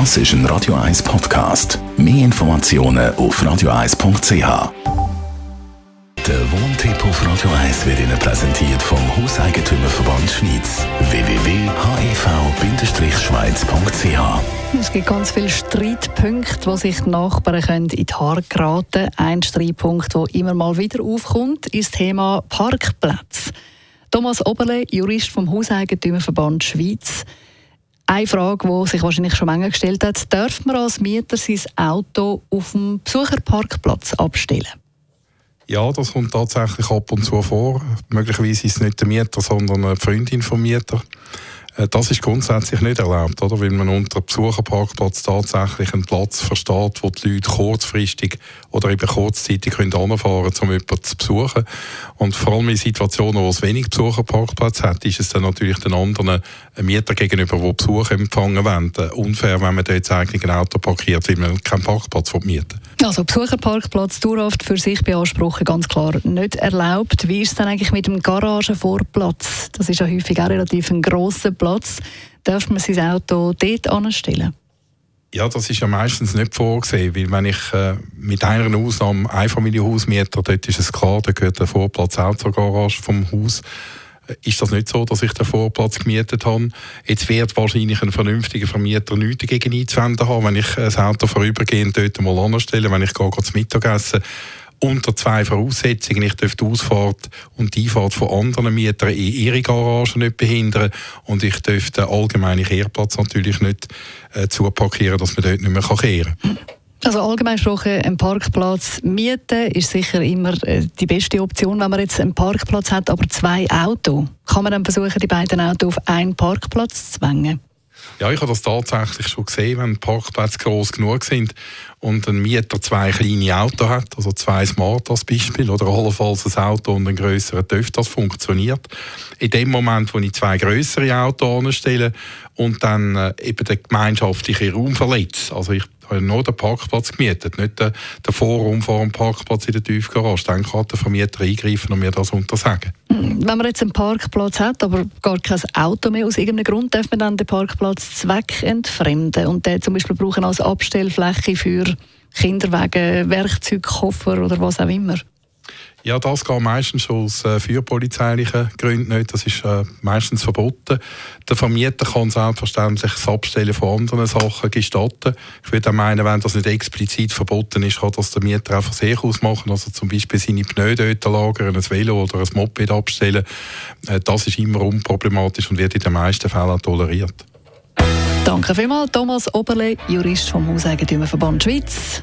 Das ist ein Radio 1 Podcast. Mehr Informationen auf radio1.ch. Der Wohntipp auf Radio 1 wird Ihnen präsentiert vom Hauseigentümerverband Schweiz. www.hev-schweiz.ch es gibt ganz viele Streitpunkte, wo sich die Nachbarn in die Haare geraten können. Ein Streitpunkt, der immer mal wieder aufkommt, ist das Thema Parkplätze. Thomas Oberle, Jurist vom Hauseigentümerverband Schweiz. Eine Frage, die sich wahrscheinlich schon lange gestellt hat, darf man als Mieter sein Auto auf dem Besucherparkplatz abstellen? Ja, das kommt tatsächlich ab und zu vor. Möglicherweise ist es nicht der Mieter, sondern eine Freundin vom Mieter. Äh, das ist grundsätzlich nicht erlaubt, oder? weil man unter Besucherparkplatz tatsächlich einen Platz versteht, wo die Leute kurzfristig oder eben kurzzeitig können anfahren können, um jemanden zu besuchen. Und vor allem in Situationen, wo es wenig Besucherparkplatz hat, ist es dann natürlich den anderen Mieter gegenüber, die Besuch empfangen wollen, unfair, wenn man dort eigentlich ein Auto parkiert, weil man keinen Parkplatz mieten Also Besucherparkplatz dauerhaft für sich beanspruchen, ganz klar nicht erlaubt. Wie ist es denn eigentlich mit dem Garagenvorplatz? Das ist ja häufig auch relativ ein grosser Platz. Darf man sein Auto dort anstellen? Ja, das ist ja meistens nicht vorgesehen, weil wenn ich äh, mit einer Ausnahme Einfamilienhaus miete, dort ist es klar, da gehört der Vorplatz auch zur Garage vom Haus ist das nicht so, dass ich den Vorplatz gemietet habe. Jetzt wird wahrscheinlich ein vernünftiger Vermieter nichts dagegen einzuwenden haben, wenn ich das Auto vorübergehend dort mal anstelle, wenn ich gehe, gehe zum Mittagessen unter zwei Voraussetzungen. Ich darf die Ausfahrt und die Einfahrt von anderen Mietern in ihre Garage nicht behindern und ich darf den allgemeinen Kehrplatz natürlich nicht äh, zuparkieren, dass man dort nicht mehr kehren kann. Also allgemein gesprochen, ein Parkplatz mieten ist sicher immer äh, die beste Option, wenn man jetzt einen Parkplatz hat, aber zwei Autos. Kann man dann versuchen, die beiden Autos auf einen Parkplatz zu zwängen? Ja, ich habe das tatsächlich schon gesehen, wenn Parkplätze groß genug sind und ein Mieter zwei kleine Autos hat, also zwei Smart als Beispiel oder allenfalls ein Auto und ein größerer TÜV, das funktioniert. In dem Moment, wo ich zwei größere Autos anstelle und dann äh, eben den gemeinschaftlichen Raum verletze, also ich habe nur den Parkplatz gemietet, nicht den, Vorraum vor dem Parkplatz in der Tiefgarage. Dann kann der Vermieter eingreifen und mir das untersagen. Wenn man jetzt einen Parkplatz hat, aber gar kein Auto mehr aus irgendeinem Grund, darf man dann den Parkplatz zweckentfremden und den zum Beispiel brauchen als Abstellfläche für Kinderwagen, Werkzeugkoffer oder was auch immer? Ja, das geht meistens schon aus äh, fürpolizeilichen Gründen nicht. Das ist äh, meistens verboten. Der Vermieter kann selbstverständlich das Abstellen von anderen Sachen gestatten. Ich würde auch meinen, wenn das nicht explizit verboten ist, kann das der Mieter auch von sich aus machen. Also zum Beispiel seine Pneu dort lagern, ein Velo oder ein Moped abstellen. Äh, das ist immer unproblematisch und wird in den meisten Fällen toleriert. Danke vielmals, Thomas Oberle, Jurist vom Hauseigentümerverband Schweiz.